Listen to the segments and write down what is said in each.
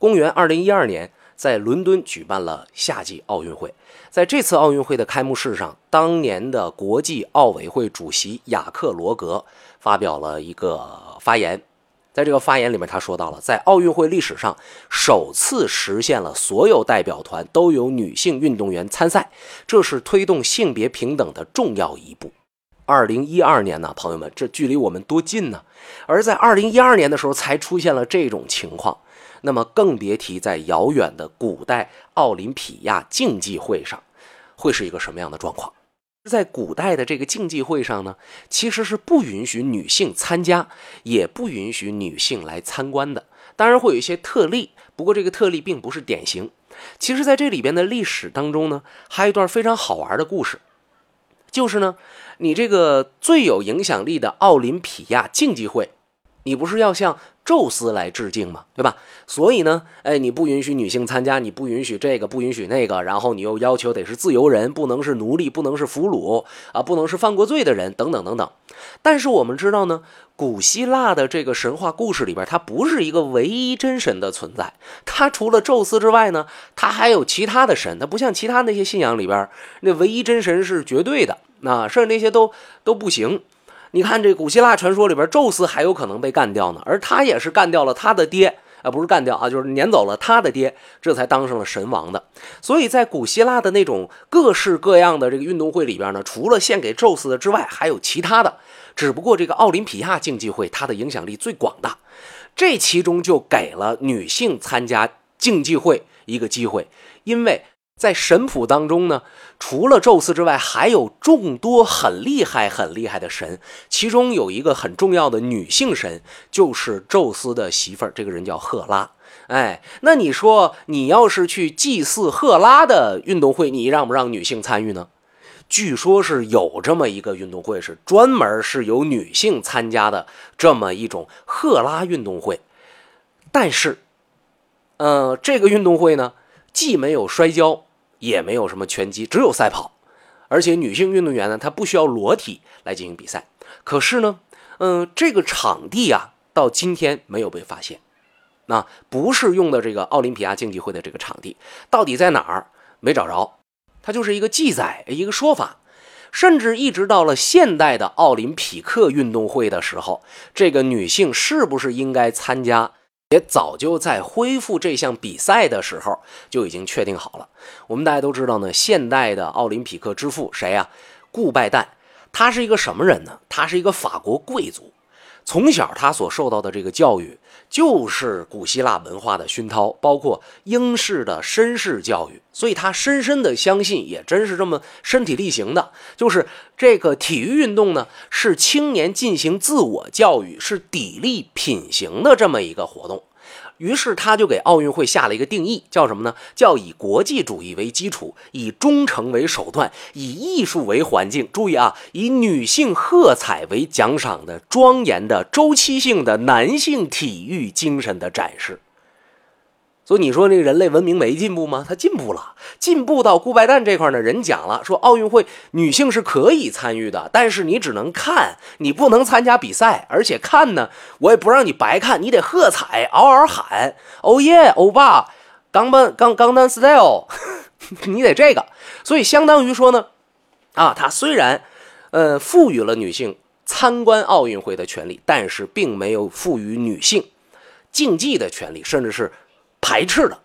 公元二零一二年，在伦敦举办了夏季奥运会。在这次奥运会的开幕式上，当年的国际奥委会主席雅克罗格发表了一个发言。在这个发言里面，他说到了，在奥运会历史上首次实现了所有代表团都有女性运动员参赛，这是推动性别平等的重要一步。二零一二年呢，朋友们，这距离我们多近呢？而在二零一二年的时候，才出现了这种情况。那么更别提在遥远的古代奥林匹亚竞技会上，会是一个什么样的状况？在古代的这个竞技会上呢，其实是不允许女性参加，也不允许女性来参观的。当然会有一些特例，不过这个特例并不是典型。其实，在这里边的历史当中呢，还有一段非常好玩的故事，就是呢，你这个最有影响力的奥林匹亚竞技会，你不是要向？宙斯来致敬吗，对吧？所以呢，哎，你不允许女性参加，你不允许这个，不允许那个，然后你又要求得是自由人，不能是奴隶，不能是俘虏啊，不能是犯过罪的人，等等等等。但是我们知道呢，古希腊的这个神话故事里边，它不是一个唯一真神的存在，它除了宙斯之外呢，它还有其他的神，它不像其他那些信仰里边，那唯一真神是绝对的，那剩下那些都都不行。你看这古希腊传说里边，宙斯还有可能被干掉呢，而他也是干掉了他的爹，啊，不是干掉啊，就是撵走了他的爹，这才当上了神王的。所以在古希腊的那种各式各样的这个运动会里边呢，除了献给宙斯的之外，还有其他的。只不过这个奥林匹亚竞技会，它的影响力最广大，这其中就给了女性参加竞技会一个机会，因为。在神谱当中呢，除了宙斯之外，还有众多很厉害、很厉害的神。其中有一个很重要的女性神，就是宙斯的媳妇儿，这个人叫赫拉。哎，那你说，你要是去祭祀赫拉的运动会，你让不让女性参与呢？据说是有这么一个运动会，是专门是由女性参加的这么一种赫拉运动会。但是，呃，这个运动会呢，既没有摔跤。也没有什么拳击，只有赛跑，而且女性运动员呢，她不需要裸体来进行比赛。可是呢，嗯，这个场地啊，到今天没有被发现，那不是用的这个奥林匹亚竞技会的这个场地，到底在哪儿没找着？它就是一个记载，一个说法。甚至一直到了现代的奥林匹克运动会的时候，这个女性是不是应该参加？也早就在恢复这项比赛的时候就已经确定好了。我们大家都知道呢，现代的奥林匹克之父谁呀？顾拜旦，他是一个什么人呢？他是一个法国贵族。从小他所受到的这个教育就是古希腊文化的熏陶，包括英式的绅士教育，所以他深深的相信，也真是这么身体力行的，就是这个体育运动呢，是青年进行自我教育，是砥砺品行的这么一个活动。于是他就给奥运会下了一个定义，叫什么呢？叫以国际主义为基础，以忠诚为手段，以艺术为环境。注意啊，以女性喝彩为奖赏的庄严的周期性的男性体育精神的展示。所以你说那个人类文明没进步吗？他进步了，进步到顾拜旦这块呢。人讲了，说奥运会女性是可以参与的，但是你只能看，你不能参加比赛。而且看呢，我也不让你白看，你得喝彩，嗷嗷喊，哦耶，欧巴，钢班钢钢丹 style，你得这个。所以相当于说呢，啊，他虽然，呃，赋予了女性参观奥运会的权利，但是并没有赋予女性竞技的权利，甚至是。排斥的，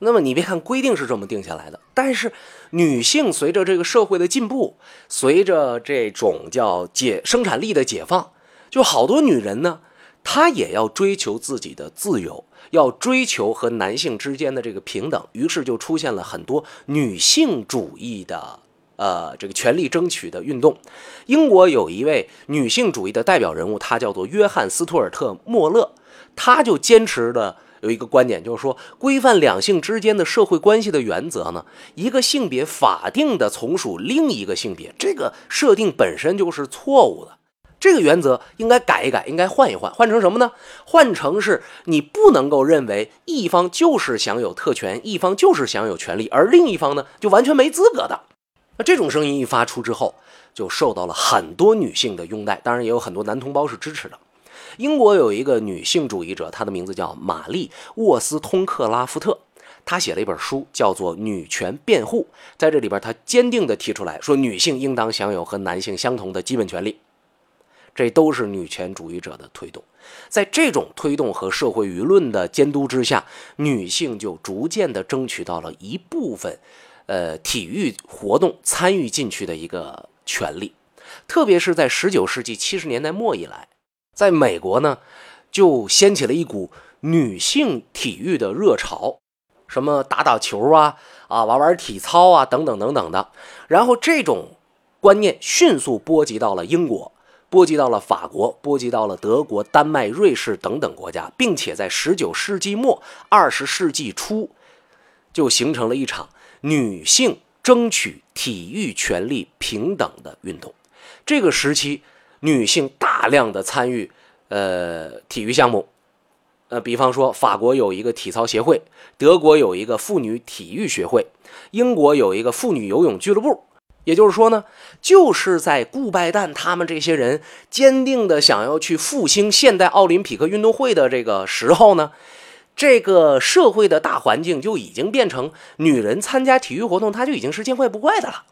那么你别看规定是这么定下来的，但是女性随着这个社会的进步，随着这种叫解生产力的解放，就好多女人呢，她也要追求自己的自由，要追求和男性之间的这个平等，于是就出现了很多女性主义的呃这个权利争取的运动。英国有一位女性主义的代表人物，她叫做约翰斯图尔特莫勒，她就坚持的。有一个观点，就是说，规范两性之间的社会关系的原则呢，一个性别法定的从属另一个性别，这个设定本身就是错误的。这个原则应该改一改，应该换一换，换成什么呢？换成是你不能够认为一方就是享有特权，一方就是享有权利，而另一方呢就完全没资格的。那这种声音一发出之后，就受到了很多女性的拥戴，当然也有很多男同胞是支持的。英国有一个女性主义者，她的名字叫玛丽沃斯通克拉夫特，她写了一本书，叫做《女权辩护》。在这里边，她坚定地提出来说，女性应当享有和男性相同的基本权利。这都是女权主义者的推动。在这种推动和社会舆论的监督之下，女性就逐渐地争取到了一部分，呃，体育活动参与进去的一个权利。特别是在十九世纪七十年代末以来，在美国呢，就掀起了一股女性体育的热潮，什么打打球啊，啊玩玩体操啊，等等等等的。然后这种观念迅速波及到了英国，波及到了法国，波及到了德国、丹麦、瑞士等等国家，并且在十九世纪末、二十世纪初，就形成了一场女性争取体育权利平等的运动。这个时期，女性大量的参与，呃，体育项目，呃，比方说，法国有一个体操协会，德国有一个妇女体育学会，英国有一个妇女游泳俱乐部。也就是说呢，就是在顾拜旦他们这些人坚定的想要去复兴现代奥林匹克运动会的这个时候呢，这个社会的大环境就已经变成女人参加体育活动，她就已经是见怪不怪的了。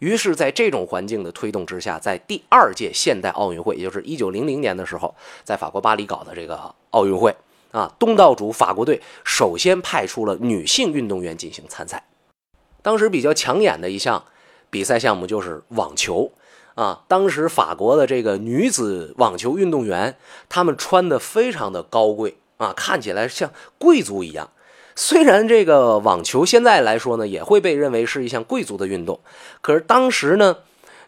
于是，在这种环境的推动之下，在第二届现代奥运会，也就是一九零零年的时候，在法国巴黎搞的这个奥运会啊，东道主法国队首先派出了女性运动员进行参赛。当时比较抢眼的一项比赛项目就是网球啊。当时法国的这个女子网球运动员，她们穿的非常的高贵啊，看起来像贵族一样。虽然这个网球现在来说呢，也会被认为是一项贵族的运动，可是当时呢，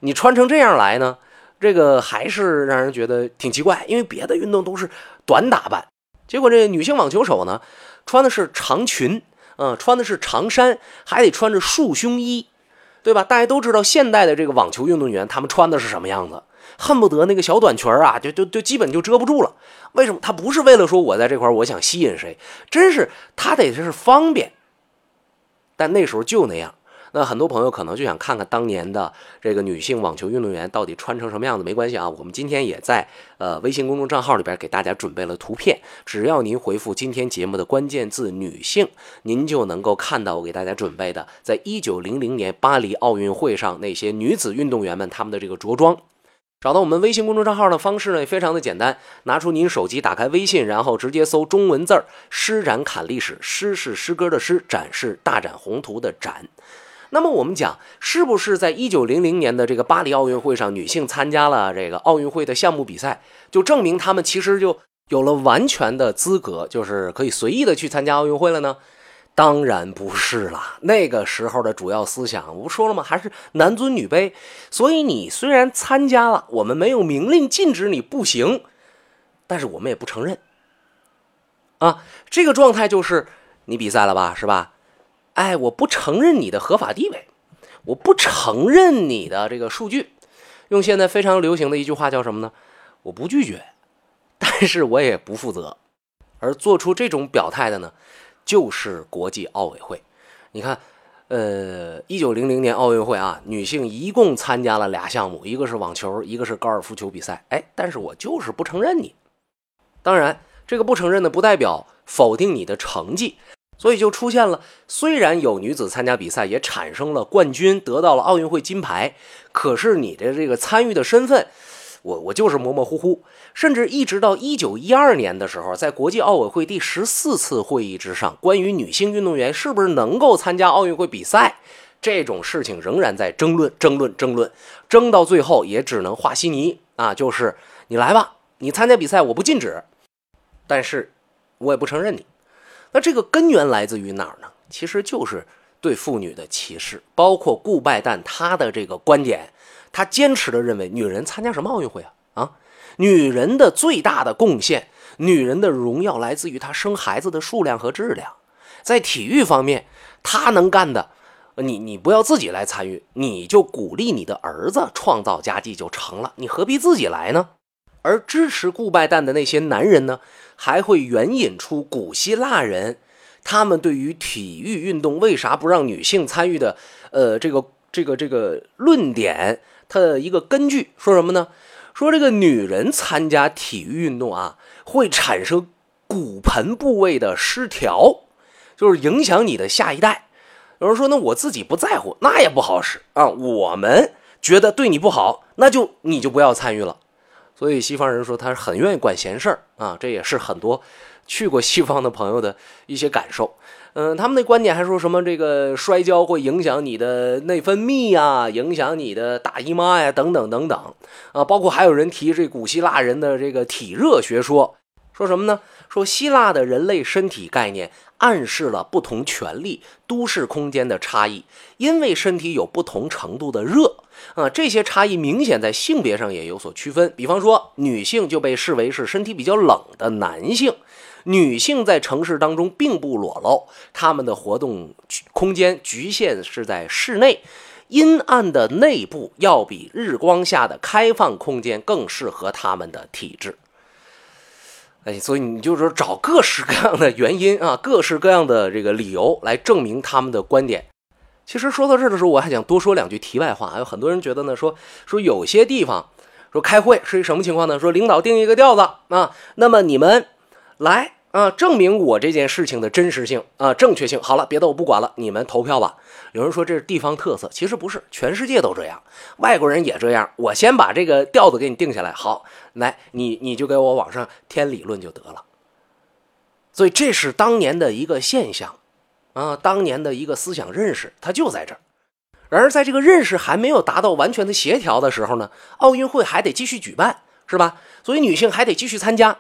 你穿成这样来呢，这个还是让人觉得挺奇怪。因为别的运动都是短打扮，结果这女性网球手呢，穿的是长裙，嗯，穿的是长衫，还得穿着束胸衣，对吧？大家都知道现代的这个网球运动员，他们穿的是什么样子？恨不得那个小短裙啊，就就就基本就遮不住了。为什么？他不是为了说我在这块我想吸引谁，真是他得是方便。但那时候就那样。那很多朋友可能就想看看当年的这个女性网球运动员到底穿成什么样子。没关系啊，我们今天也在呃微信公众账号里边给大家准备了图片，只要您回复今天节目的关键字“女性”，您就能够看到我给大家准备的，在一九零零年巴黎奥运会上那些女子运动员们她们的这个着装。找到我们微信公众账号的方式呢，也非常的简单。拿出您手机，打开微信，然后直接搜中文字儿“施展侃历史”。诗是诗歌的诗，展是大展宏图的展。那么我们讲，是不是在一九零零年的这个巴黎奥运会上，女性参加了这个奥运会的项目比赛，就证明她们其实就有了完全的资格，就是可以随意的去参加奥运会了呢？当然不是了，那个时候的主要思想，我不说了吗？还是男尊女卑。所以你虽然参加了，我们没有明令禁止你不行，但是我们也不承认。啊，这个状态就是你比赛了吧，是吧？哎，我不承认你的合法地位，我不承认你的这个数据。用现在非常流行的一句话叫什么呢？我不拒绝，但是我也不负责。而做出这种表态的呢？就是国际奥委会，你看，呃，一九零零年奥运会啊，女性一共参加了俩项目，一个是网球，一个是高尔夫球比赛。哎，但是我就是不承认你。当然，这个不承认呢，不代表否定你的成绩，所以就出现了，虽然有女子参加比赛，也产生了冠军，得到了奥运会金牌，可是你的这个参与的身份。我我就是模模糊糊，甚至一直到一九一二年的时候，在国际奥委会第十四次会议之上，关于女性运动员是不是能够参加奥运会比赛这种事情，仍然在争论、争论、争论，争到最后也只能画稀泥啊，就是你来吧，你参加比赛我不禁止，但是我也不承认你。那这个根源来自于哪儿呢？其实就是对妇女的歧视，包括顾拜旦他的这个观点。他坚持的认为，女人参加什么奥运会啊？啊，女人的最大的贡献，女人的荣耀来自于她生孩子的数量和质量。在体育方面，她能干的，你你不要自己来参与，你就鼓励你的儿子创造佳绩就成了，你何必自己来呢？而支持顾拜旦的那些男人呢，还会援引出古希腊人，他们对于体育运动为啥不让女性参与的，呃，这个这个这个论点。它的一个根据说什么呢？说这个女人参加体育运动啊，会产生骨盆部位的失调，就是影响你的下一代。有人说，那我自己不在乎，那也不好使啊。我们觉得对你不好，那就你就不要参与了。所以西方人说他是很愿意管闲事儿啊，这也是很多去过西方的朋友的一些感受。嗯，他们的观点还说什么这个摔跤会影响你的内分泌呀，影响你的大姨妈呀，等等等等啊。包括还有人提这古希腊人的这个体热学说，说什么呢？说希腊的人类身体概念暗示了不同权力、都市空间的差异，因为身体有不同程度的热啊，这些差异明显在性别上也有所区分。比方说，女性就被视为是身体比较冷的男性。女性在城市当中并不裸露，她们的活动空间局限是在室内，阴暗的内部要比日光下的开放空间更适合她们的体质。哎，所以你就是找各式各样的原因啊，各式各样的这个理由来证明他们的观点。其实说到这儿的时候，我还想多说两句题外话。有很多人觉得呢，说说有些地方说开会是一什么情况呢？说领导定一个调子啊，那么你们。来啊，证明我这件事情的真实性啊，正确性。好了，别的我不管了，你们投票吧。有人说这是地方特色，其实不是，全世界都这样，外国人也这样。我先把这个调子给你定下来，好，来，你你就给我往上添理论就得了。所以这是当年的一个现象啊，当年的一个思想认识，它就在这儿。然而，在这个认识还没有达到完全的协调的时候呢，奥运会还得继续举办，是吧？所以女性还得继续参加。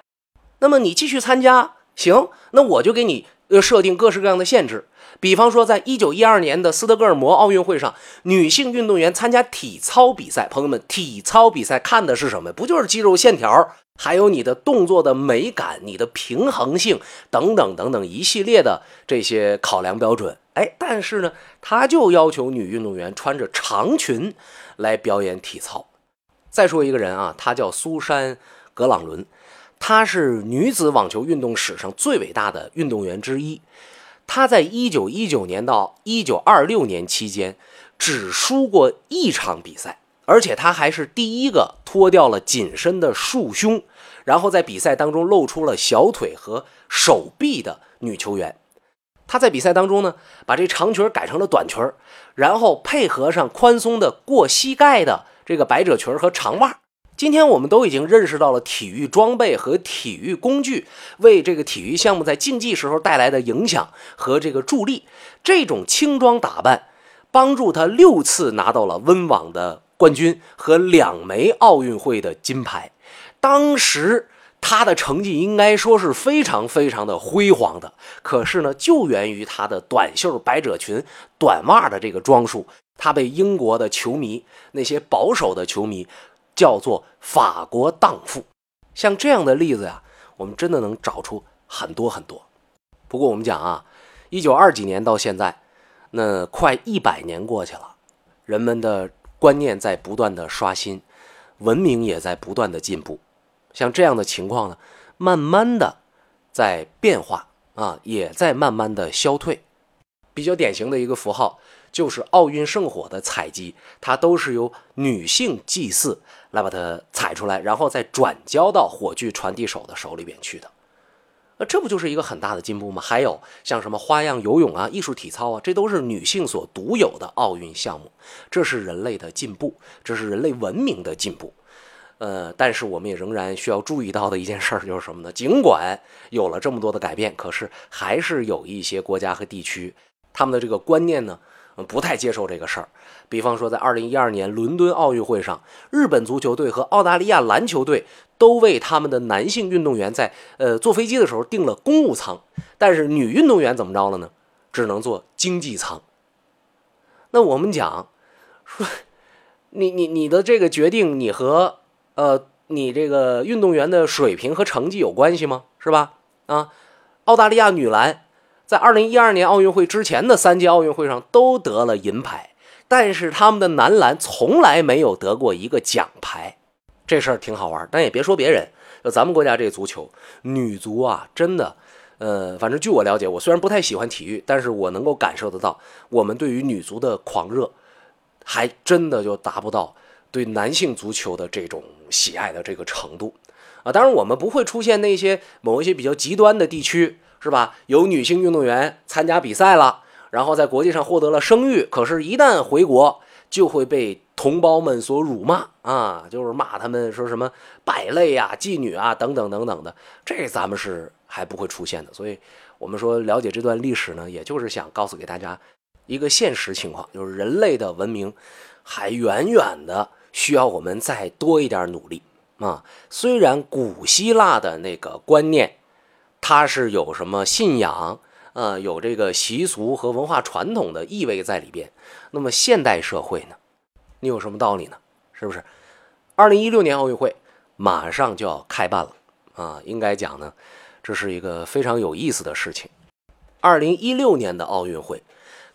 那么你继续参加行，那我就给你呃设定各式各样的限制。比方说，在一九一二年的斯德哥尔摩奥运会上，女性运动员参加体操比赛。朋友们，体操比赛看的是什么？不就是肌肉线条，还有你的动作的美感、你的平衡性等等等等一系列的这些考量标准。哎，但是呢，他就要求女运动员穿着长裙来表演体操。再说一个人啊，他叫苏珊·格朗伦。她是女子网球运动史上最伟大的运动员之一。她在1919年到1926年期间只输过一场比赛，而且她还是第一个脱掉了紧身的束胸，然后在比赛当中露出了小腿和手臂的女球员。她在比赛当中呢，把这长裙改成了短裙，然后配合上宽松的过膝盖的这个百褶裙和长袜。今天我们都已经认识到了体育装备和体育工具为这个体育项目在竞技时候带来的影响和这个助力。这种轻装打扮帮助他六次拿到了温网的冠军和两枚奥运会的金牌。当时他的成绩应该说是非常非常的辉煌的。可是呢，就源于他的短袖百褶裙、短袜的这个装束，他被英国的球迷那些保守的球迷。叫做法国荡妇，像这样的例子呀，我们真的能找出很多很多。不过我们讲啊，一九二几年到现在，那快一百年过去了，人们的观念在不断的刷新，文明也在不断的进步。像这样的情况呢，慢慢的在变化啊，也在慢慢的消退。比较典型的一个符号。就是奥运圣火的采集，它都是由女性祭祀来把它采出来，然后再转交到火炬传递手的手里边去的。那这不就是一个很大的进步吗？还有像什么花样游泳啊、艺术体操啊，这都是女性所独有的奥运项目。这是人类的进步，这是人类文明的进步。呃，但是我们也仍然需要注意到的一件事儿就是什么呢？尽管有了这么多的改变，可是还是有一些国家和地区，他们的这个观念呢。不太接受这个事儿，比方说，在二零一二年伦敦奥运会上，日本足球队和澳大利亚篮球队都为他们的男性运动员在呃坐飞机的时候订了公务舱，但是女运动员怎么着了呢？只能坐经济舱。那我们讲说，你你你的这个决定，你和呃你这个运动员的水平和成绩有关系吗？是吧？啊，澳大利亚女篮。在二零一二年奥运会之前的三届奥运会上都得了银牌，但是他们的男篮从来没有得过一个奖牌，这事儿挺好玩。但也别说别人，就咱们国家这足球女足啊，真的，呃，反正据我了解，我虽然不太喜欢体育，但是我能够感受得到，我们对于女足的狂热，还真的就达不到对男性足球的这种喜爱的这个程度啊。当然，我们不会出现那些某一些比较极端的地区，是吧？有女性运动员参加比赛了，然后在国际上获得了声誉，可是，一旦回国就会被同胞们所辱骂啊，就是骂他们说什么败类啊、妓女啊等等等等的，这咱们是还不会出现的。所以，我们说了解这段历史呢，也就是想告诉给大家一个现实情况，就是人类的文明还远远的需要我们再多一点努力啊。虽然古希腊的那个观念，它是有什么信仰，呃，有这个习俗和文化传统的意味在里边。那么现代社会呢？你有什么道理呢？是不是？二零一六年奥运会马上就要开办了啊！应该讲呢，这是一个非常有意思的事情。二零一六年的奥运会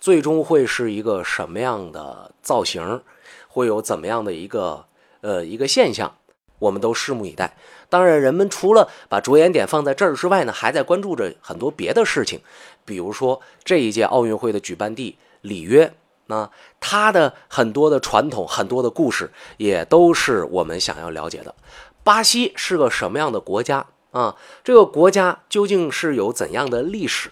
最终会是一个什么样的造型？会有怎么样的一个呃一个现象？我们都拭目以待。当然，人们除了把着眼点放在这儿之外呢，还在关注着很多别的事情，比如说这一届奥运会的举办地里约。那它的很多的传统、很多的故事，也都是我们想要了解的。巴西是个什么样的国家啊？这个国家究竟是有怎样的历史？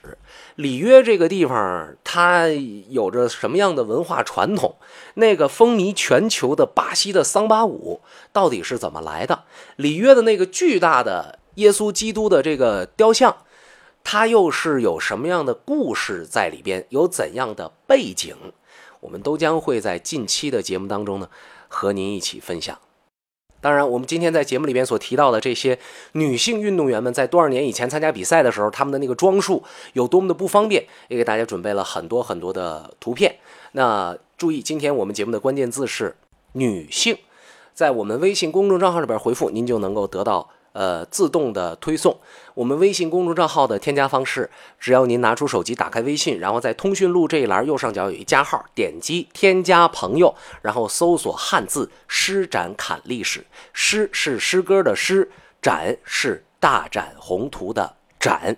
里约这个地方，它有着什么样的文化传统？那个风靡全球的巴西的桑巴舞到底是怎么来的？里约的那个巨大的耶稣基督的这个雕像，它又是有什么样的故事在里边？有怎样的背景？我们都将会在近期的节目当中呢，和您一起分享。当然，我们今天在节目里边所提到的这些女性运动员们，在多少年以前参加比赛的时候，她们的那个装束有多么的不方便，也给大家准备了很多很多的图片。那注意，今天我们节目的关键字是女性，在我们微信公众账号里边回复，您就能够得到。呃，自动的推送。我们微信公众账号的添加方式，只要您拿出手机，打开微信，然后在通讯录这一栏右上角有一加号，点击添加朋友，然后搜索汉字“施展侃历史”。诗是诗歌的诗，展是大展宏图的展。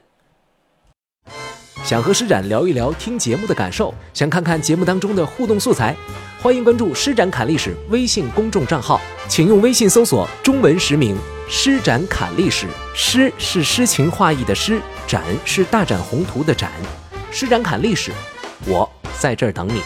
想和施展聊一聊听节目的感受，想看看节目当中的互动素材，欢迎关注“施展侃历史”微信公众账号，请用微信搜索中文实名。施展侃历史，诗是诗情画意的诗，展是大展宏图的展。施展侃历史，我在这儿等你。